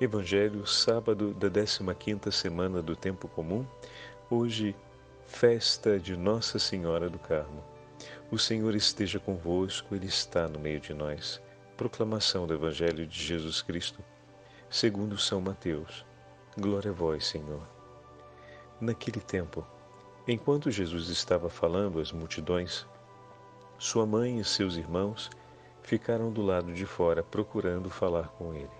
Evangelho, sábado da 15ª semana do tempo comum, hoje festa de Nossa Senhora do Carmo. O Senhor esteja convosco, ele está no meio de nós. Proclamação do Evangelho de Jesus Cristo, segundo São Mateus. Glória a vós, Senhor. Naquele tempo, enquanto Jesus estava falando às multidões, sua mãe e seus irmãos ficaram do lado de fora procurando falar com ele.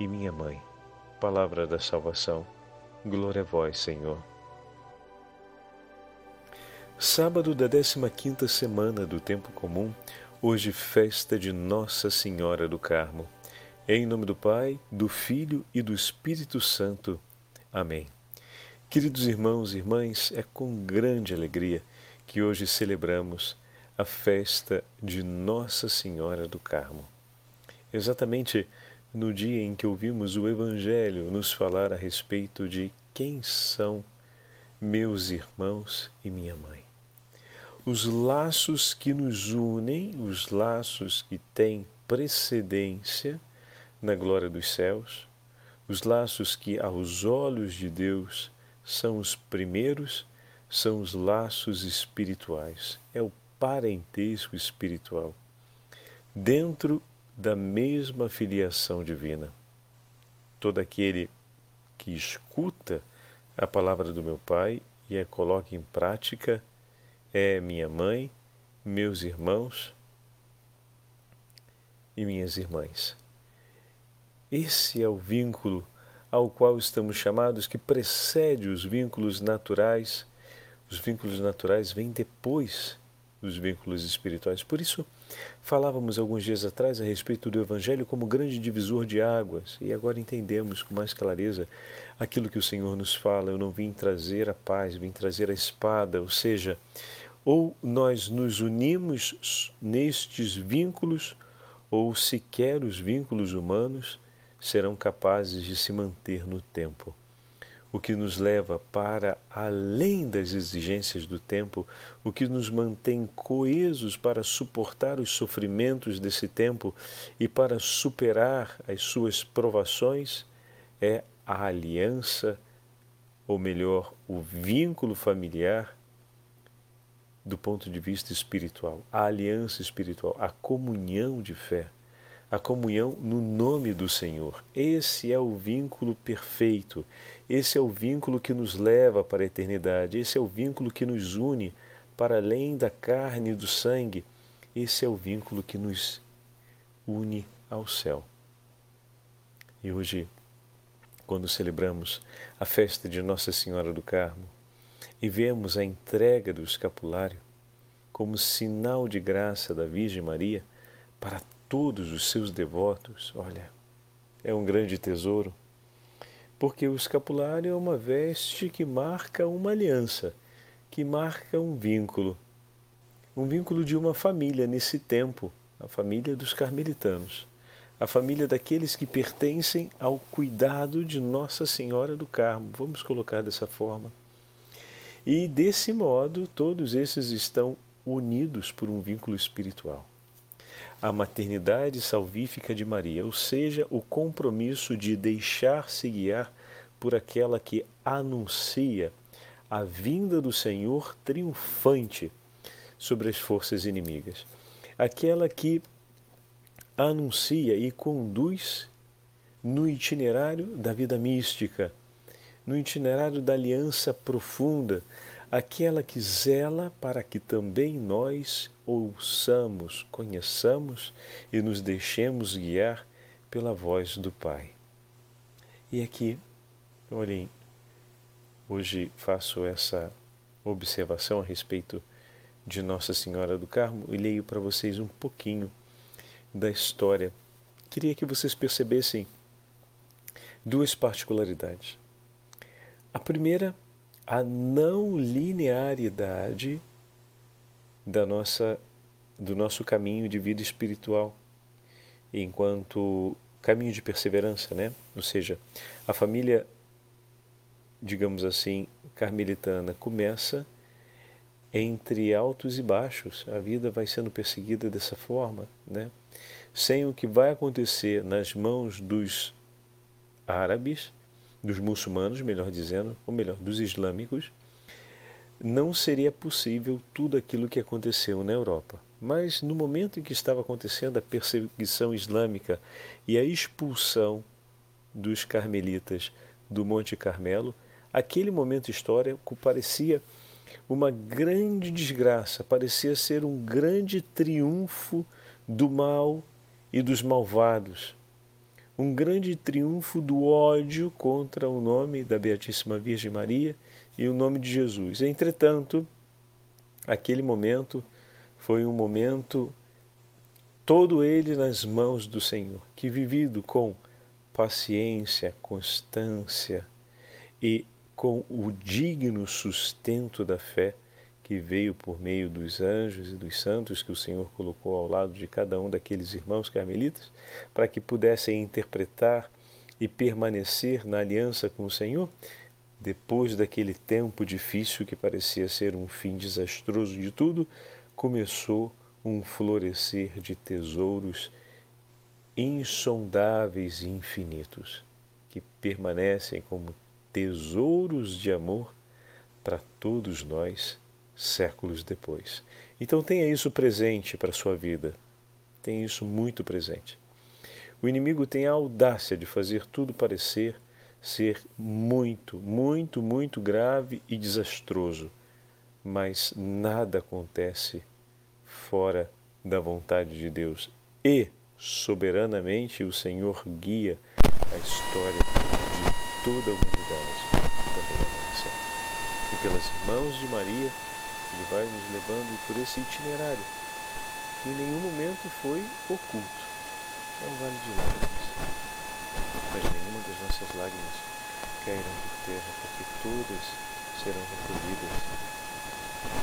e minha mãe. Palavra da salvação. Glória a vós, Senhor. Sábado da 15ª semana do tempo comum, hoje festa de Nossa Senhora do Carmo. Em nome do Pai, do Filho e do Espírito Santo. Amém. Queridos irmãos e irmãs, é com grande alegria que hoje celebramos a festa de Nossa Senhora do Carmo. Exatamente no dia em que ouvimos o Evangelho nos falar a respeito de quem são meus irmãos e minha mãe. Os laços que nos unem, os laços que têm precedência na glória dos céus, os laços que aos olhos de Deus são os primeiros, são os laços espirituais, é o parentesco espiritual. Dentro da mesma filiação divina. Todo aquele que escuta a palavra do meu Pai e a coloca em prática é minha mãe, meus irmãos e minhas irmãs. Esse é o vínculo ao qual estamos chamados, que precede os vínculos naturais. Os vínculos naturais vêm depois dos vínculos espirituais. Por isso, falávamos alguns dias atrás a respeito do Evangelho como grande divisor de águas, e agora entendemos com mais clareza aquilo que o Senhor nos fala. Eu não vim trazer a paz, vim trazer a espada, ou seja, ou nós nos unimos nestes vínculos, ou sequer os vínculos humanos serão capazes de se manter no tempo o que nos leva para além das exigências do tempo, o que nos mantém coesos para suportar os sofrimentos desse tempo e para superar as suas provações, é a aliança, ou melhor, o vínculo familiar do ponto de vista espiritual, a aliança espiritual, a comunhão de fé a comunhão no nome do Senhor. Esse é o vínculo perfeito, esse é o vínculo que nos leva para a eternidade, esse é o vínculo que nos une para além da carne e do sangue, esse é o vínculo que nos une ao céu. E hoje, quando celebramos a festa de Nossa Senhora do Carmo e vemos a entrega do escapulário como sinal de graça da Virgem Maria para todos os seus devotos, olha, é um grande tesouro, porque o escapulário é uma veste que marca uma aliança, que marca um vínculo, um vínculo de uma família nesse tempo, a família dos carmelitanos, a família daqueles que pertencem ao cuidado de Nossa Senhora do Carmo, vamos colocar dessa forma. E desse modo, todos esses estão unidos por um vínculo espiritual a maternidade salvífica de Maria, ou seja, o compromisso de deixar-se guiar por aquela que anuncia a vinda do Senhor triunfante sobre as forças inimigas, aquela que anuncia e conduz no itinerário da vida mística, no itinerário da aliança profunda, aquela que zela para que também nós ouçamos, conheçamos e nos deixemos guiar pela voz do Pai. E aqui, olhem, hoje faço essa observação a respeito de Nossa Senhora do Carmo e leio para vocês um pouquinho da história. Queria que vocês percebessem duas particularidades. A primeira, a não linearidade da nossa, do nosso caminho de vida espiritual, enquanto caminho de perseverança, né? Ou seja, a família, digamos assim, carmelitana começa entre altos e baixos. A vida vai sendo perseguida dessa forma, né? Sem o que vai acontecer nas mãos dos árabes, dos muçulmanos, melhor dizendo, ou melhor, dos islâmicos, não seria possível tudo aquilo que aconteceu na Europa. Mas no momento em que estava acontecendo a perseguição islâmica e a expulsão dos carmelitas do Monte Carmelo, aquele momento histórico parecia uma grande desgraça, parecia ser um grande triunfo do mal e dos malvados, um grande triunfo do ódio contra o nome da Beatíssima Virgem Maria e o nome de Jesus. Entretanto, aquele momento foi um momento todo ele nas mãos do Senhor, que vivido com paciência, constância e com o digno sustento da fé que veio por meio dos anjos e dos santos que o Senhor colocou ao lado de cada um daqueles irmãos carmelitas, para que pudessem interpretar e permanecer na aliança com o Senhor, depois daquele tempo difícil que parecia ser um fim desastroso de tudo, começou um florescer de tesouros insondáveis e infinitos, que permanecem como tesouros de amor para todos nós séculos depois. Então tenha isso presente para a sua vida. Tenha isso muito presente. O inimigo tem a audácia de fazer tudo parecer ser muito, muito, muito grave e desastroso, mas nada acontece fora da vontade de Deus. E, soberanamente, o Senhor guia a história de toda a humanidade da. E pelas mãos de Maria, Ele vai nos levando por esse itinerário, que em nenhum momento foi oculto. É um vale de lágrimas, mas nenhuma das nossas lágrimas cairão por terra, porque todas serão recolhidas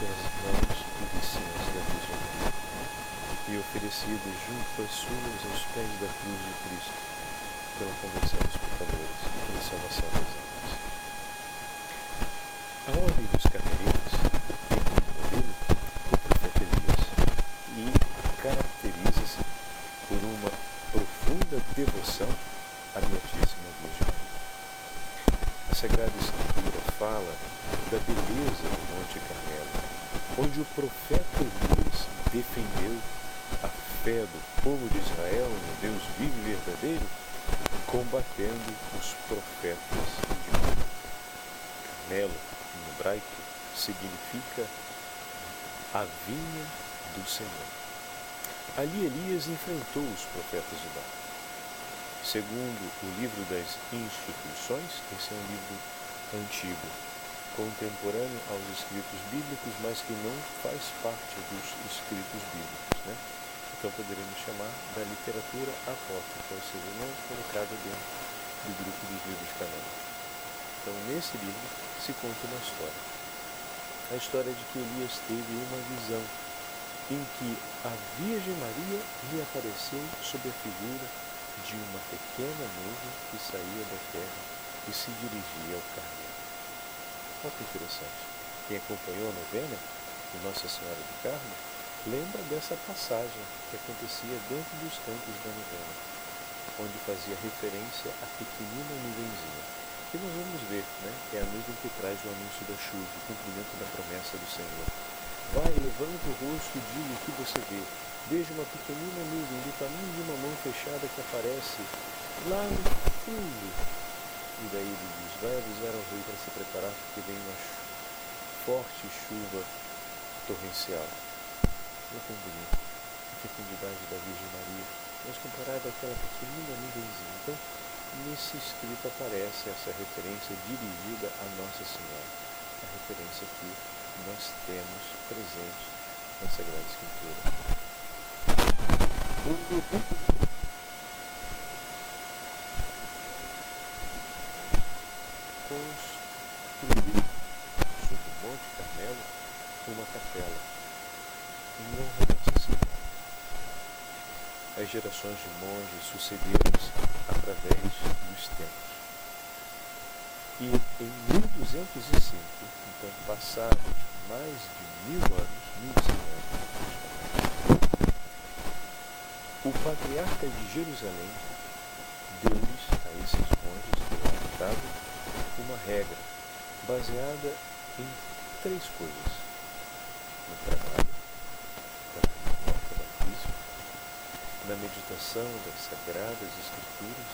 pelas mãos vizinhas da Virgem e oferecidas junto às suas aos pés da cruz de Cristo pela conversão dos pecadores e pela salvação das almas. A ordem dos carmelitas tem como modelo o profeta Elias e caracteriza-se por uma profunda devoção à Beatíssima Virgem Maria. A Sagrada Escritura fala da beleza do Monte Carmelo, onde o profeta Elias defendeu a fé do povo de Israel no Deus vivo e verdadeiro combatendo os profetas de Baal. Carmelo, em hebraico, significa a vinha do Senhor. Ali Elias enfrentou os profetas de Baal. Segundo o livro das instituições, esse é um livro antigo, contemporâneo aos escritos bíblicos, mas que não faz parte dos escritos bíblicos. Né? então poderíamos chamar da literatura apócrifa, ou seja, não colocada dentro do grupo dos livros canônicos. Então, nesse livro se conta uma história. A história de que Elias teve uma visão em que a Virgem Maria lhe apareceu sob a figura de uma pequena nuvem que saía da terra e se dirigia ao Carmelo. Olha que interessante. Quem acompanhou a novena de Nossa Senhora do Carmo lembra dessa passagem que acontecia dentro dos campos da novena, onde fazia referência à pequenina nuvenzinha, que nós vamos ver, né? é a nuvem que traz o anúncio da chuva, o cumprimento da promessa do Senhor. Vai, levanta o rosto e diga o que você vê. Veja uma pequenina nuvem do tamanho de uma mão fechada que aparece lá no fundo. E daí ele diz, vai avisar ao rei para se preparar, porque vem uma forte chuva torrencial tão bonito, a fecundidade da Virgem Maria, mas comparada àquela pequenina nuvenzinha. Então, nesse escrito aparece essa referência dirigida a Nossa Senhora, a referência que nós temos presente na Sagrada Escritura. construiu sobre o Monte Carmelo uma capela em honra a Nossa Senhora. As gerações de monges sucederam-se através dos tempos. E em 1205, então passados mais de mil anos, mil anos, o patriarca de Jerusalém deu-lhes a esses monges do uma regra baseada em três coisas: no trabalho na meditação das sagradas escrituras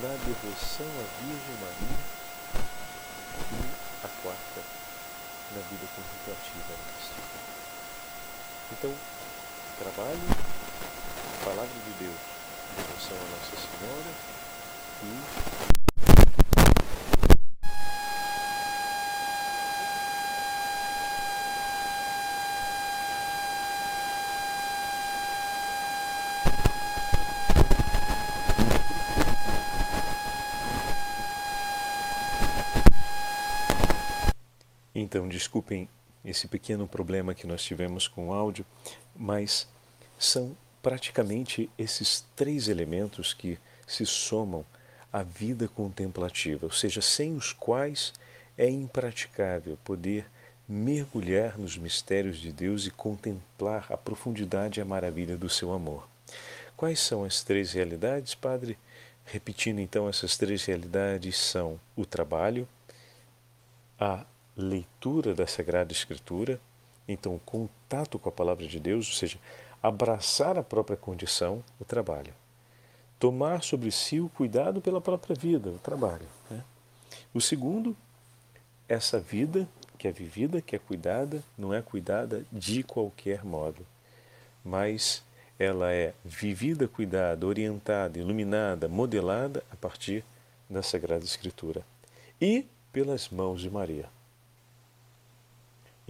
na devoção à Virgem Maria e a quarta na vida contemplativa. Então, trabalho, palavra de Deus, devoção a Nossa Senhora e Então, desculpem esse pequeno problema que nós tivemos com o áudio, mas são praticamente esses três elementos que se somam à vida contemplativa, ou seja, sem os quais é impraticável poder mergulhar nos mistérios de Deus e contemplar a profundidade e a maravilha do seu amor. Quais são as três realidades, Padre? Repetindo então, essas três realidades são o trabalho, a leitura da Sagrada Escritura, então contato com a palavra de Deus, ou seja, abraçar a própria condição, o trabalho. Tomar sobre si o cuidado pela própria vida, o trabalho. Né? O segundo, essa vida que é vivida, que é cuidada, não é cuidada de qualquer modo, mas ela é vivida, cuidada, orientada, iluminada, modelada a partir da Sagrada Escritura e pelas mãos de Maria.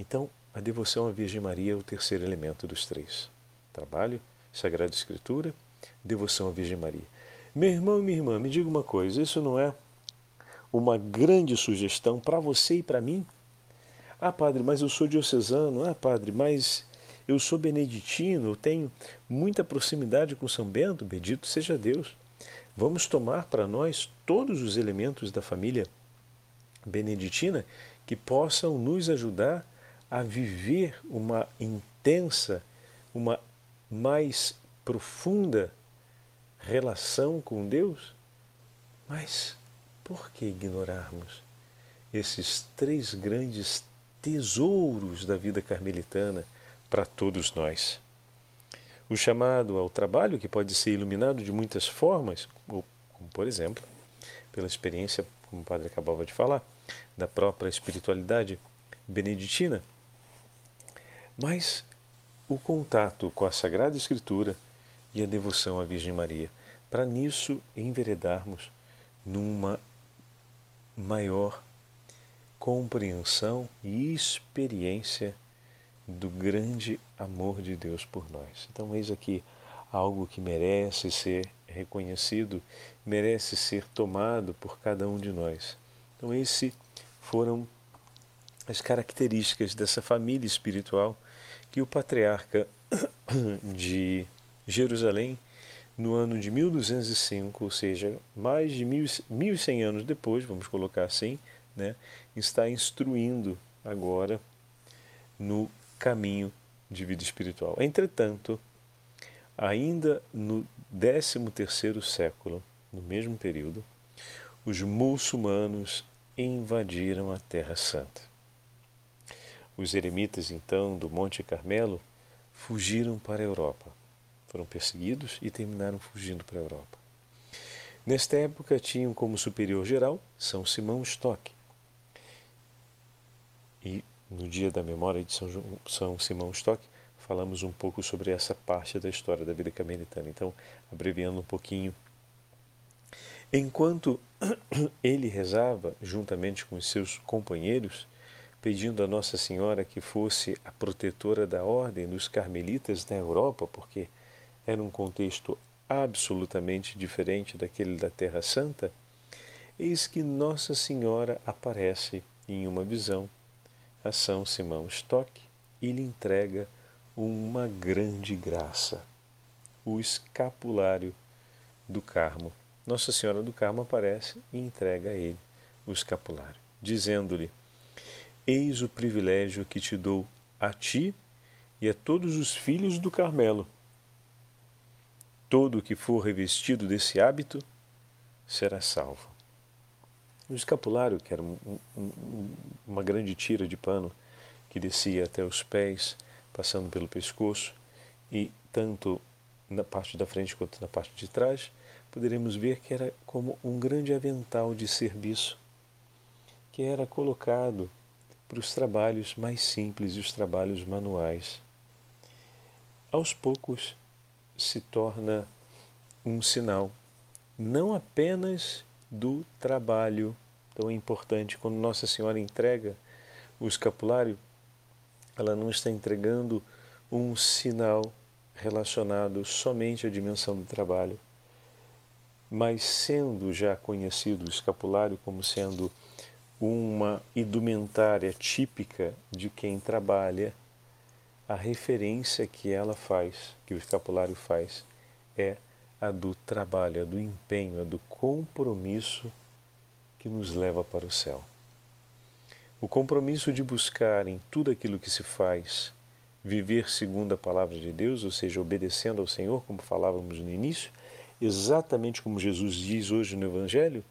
Então, a devoção à Virgem Maria é o terceiro elemento dos três: trabalho, Sagrada Escritura, devoção à Virgem Maria. Meu irmão e minha irmã, me diga uma coisa: isso não é uma grande sugestão para você e para mim? Ah, padre, mas eu sou diocesano. Ah, padre, mas eu sou beneditino, eu tenho muita proximidade com São Bento, bendito seja Deus. Vamos tomar para nós todos os elementos da família beneditina que possam nos ajudar a viver uma intensa, uma mais profunda relação com Deus? Mas por que ignorarmos esses três grandes tesouros da vida carmelitana para todos nós? O chamado ao trabalho, que pode ser iluminado de muitas formas, como por exemplo, pela experiência, como o padre acabava de falar, da própria espiritualidade beneditina, mas o contato com a Sagrada Escritura e a devoção à Virgem Maria, para nisso enveredarmos numa maior compreensão e experiência do grande amor de Deus por nós. Então, eis aqui algo que merece ser reconhecido, merece ser tomado por cada um de nós. Então, esses foram as características dessa família espiritual que o patriarca de Jerusalém, no ano de 1205, ou seja, mais de 1100 anos depois, vamos colocar assim, né, está instruindo agora no caminho de vida espiritual. Entretanto, ainda no 13º século, no mesmo período, os muçulmanos invadiram a Terra Santa. Os eremitas, então, do Monte Carmelo, fugiram para a Europa. Foram perseguidos e terminaram fugindo para a Europa. Nesta época, tinham como superior geral São Simão Stock. E no dia da memória de São, São Simão Stock, falamos um pouco sobre essa parte da história da vida carmelitana. Então, abreviando um pouquinho. Enquanto ele rezava, juntamente com os seus companheiros, pedindo a Nossa Senhora que fosse a protetora da ordem dos carmelitas na Europa, porque era um contexto absolutamente diferente daquele da Terra Santa, eis que Nossa Senhora aparece em uma visão a São Simão Stock e lhe entrega uma grande graça, o escapulário do Carmo. Nossa Senhora do Carmo aparece e entrega a ele o escapulário, dizendo-lhe: Eis o privilégio que te dou a ti e a todos os filhos do Carmelo. Todo o que for revestido desse hábito será salvo. O escapulário, que era um, um, uma grande tira de pano que descia até os pés, passando pelo pescoço, e tanto na parte da frente quanto na parte de trás, poderemos ver que era como um grande avental de serviço que era colocado para os trabalhos mais simples e os trabalhos manuais. Aos poucos se torna um sinal não apenas do trabalho tão importante quando Nossa Senhora entrega o escapulário, ela não está entregando um sinal relacionado somente à dimensão do trabalho, mas sendo já conhecido o escapulário como sendo uma indumentária típica de quem trabalha, a referência que ela faz, que o escapulário faz, é a do trabalho, a do empenho, a do compromisso que nos leva para o céu. O compromisso de buscar em tudo aquilo que se faz viver segundo a palavra de Deus, ou seja, obedecendo ao Senhor, como falávamos no início, exatamente como Jesus diz hoje no Evangelho,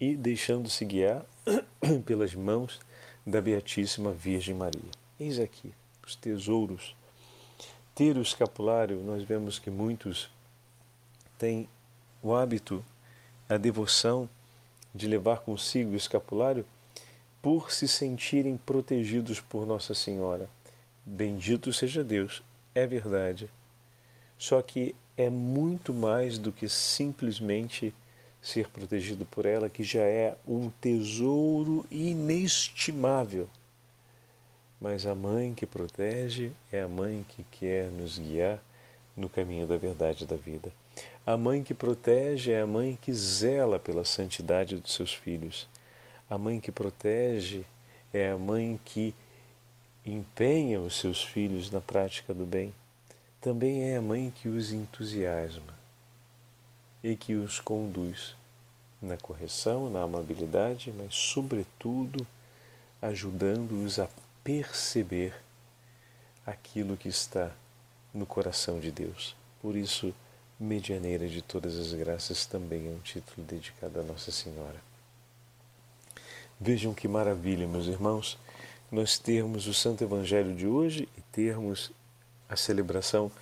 e deixando-se guiar pelas mãos da Beatíssima Virgem Maria. Eis aqui os tesouros. Ter o escapulário, nós vemos que muitos têm o hábito, a devoção de levar consigo o escapulário por se sentirem protegidos por Nossa Senhora. Bendito seja Deus, é verdade. Só que é muito mais do que simplesmente ser protegido por ela, que já é um tesouro inestimável. Mas a mãe que protege é a mãe que quer nos guiar no caminho da verdade da vida. A mãe que protege é a mãe que zela pela santidade dos seus filhos. A mãe que protege é a mãe que empenha os seus filhos na prática do bem. Também é a mãe que os entusiasma e que os conduz na correção, na amabilidade, mas, sobretudo, ajudando-os a perceber aquilo que está no coração de Deus. Por isso, medianeira de todas as graças também é um título dedicado a Nossa Senhora. Vejam que maravilha, meus irmãos, nós termos o Santo Evangelho de hoje e termos a celebração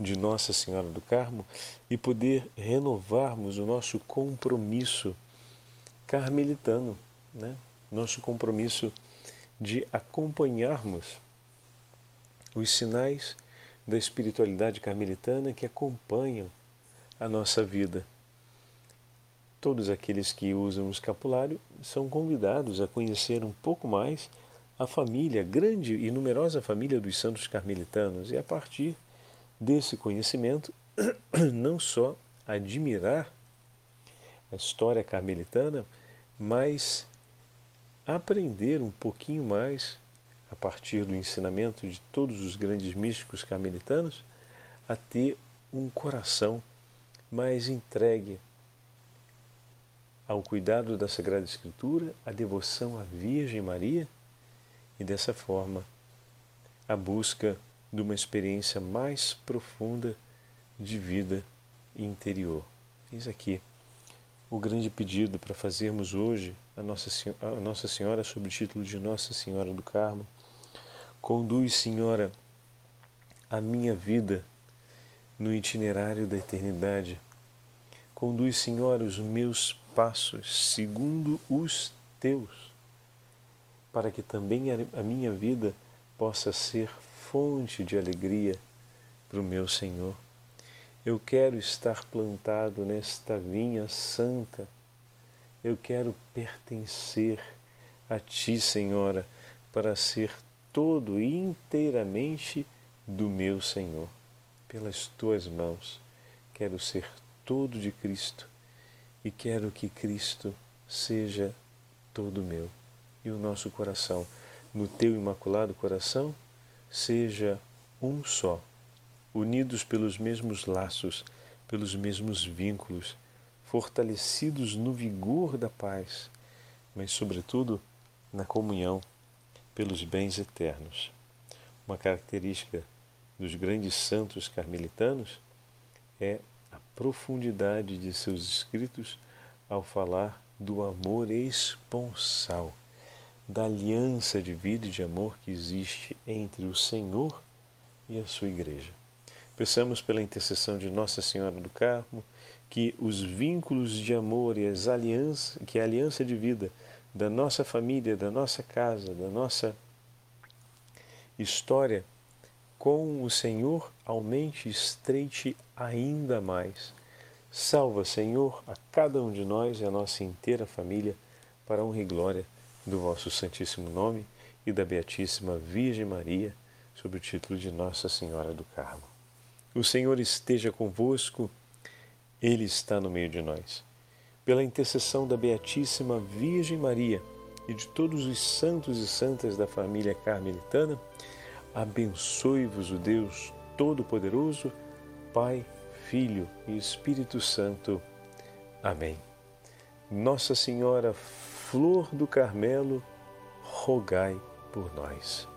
de Nossa Senhora do Carmo e poder renovarmos o nosso compromisso carmelitano, né? nosso compromisso de acompanharmos os sinais da espiritualidade carmelitana que acompanham a nossa vida. Todos aqueles que usam o escapulário são convidados a conhecer um pouco mais a família, grande e numerosa família dos santos carmelitanos, e a partir desse conhecimento, não só admirar a história carmelitana, mas aprender um pouquinho mais, a partir do ensinamento de todos os grandes místicos carmelitanos, a ter um coração mais entregue ao cuidado da Sagrada Escritura, à devoção à Virgem Maria e dessa forma a busca de uma experiência mais profunda de vida interior. Eis aqui o grande pedido para fazermos hoje a Nossa, Senhora, a Nossa Senhora sob o título de Nossa Senhora do Carmo. Conduz, Senhora, a minha vida no itinerário da eternidade. Conduz, Senhora, os meus passos segundo os teus, para que também a minha vida possa ser fonte de alegria para o meu Senhor. Eu quero estar plantado nesta vinha santa. Eu quero pertencer a Ti, Senhora, para ser todo e inteiramente do meu Senhor. Pelas Tuas mãos, quero ser todo de Cristo e quero que Cristo seja todo meu e o nosso coração, no teu imaculado coração, seja um só, unidos pelos mesmos laços, pelos mesmos vínculos, fortalecidos no vigor da paz, mas, sobretudo, na comunhão pelos bens eternos. Uma característica dos grandes santos carmelitanos é a profundidade de seus escritos ao falar do amor esponsal, da aliança de vida e de amor que existe entre o Senhor e a sua igreja. Peçamos pela intercessão de Nossa Senhora do Carmo que os vínculos de amor e as alianças, que a aliança de vida da nossa família, da nossa casa, da nossa história com o Senhor aumente e estreite ainda mais. Salva, Senhor, a cada um de nós e a nossa inteira família, para honra e glória do vosso Santíssimo Nome e da Beatíssima Virgem Maria, sob o título de Nossa Senhora do Carmo. O Senhor esteja convosco, Ele está no meio de nós pela intercessão da Beatíssima Virgem Maria e de todos os santos e santas da família carmelitana, abençoe-vos o Deus Todo-Poderoso, Pai, Filho e Espírito Santo. Amém. Nossa Senhora, Flor do Carmelo, rogai por nós.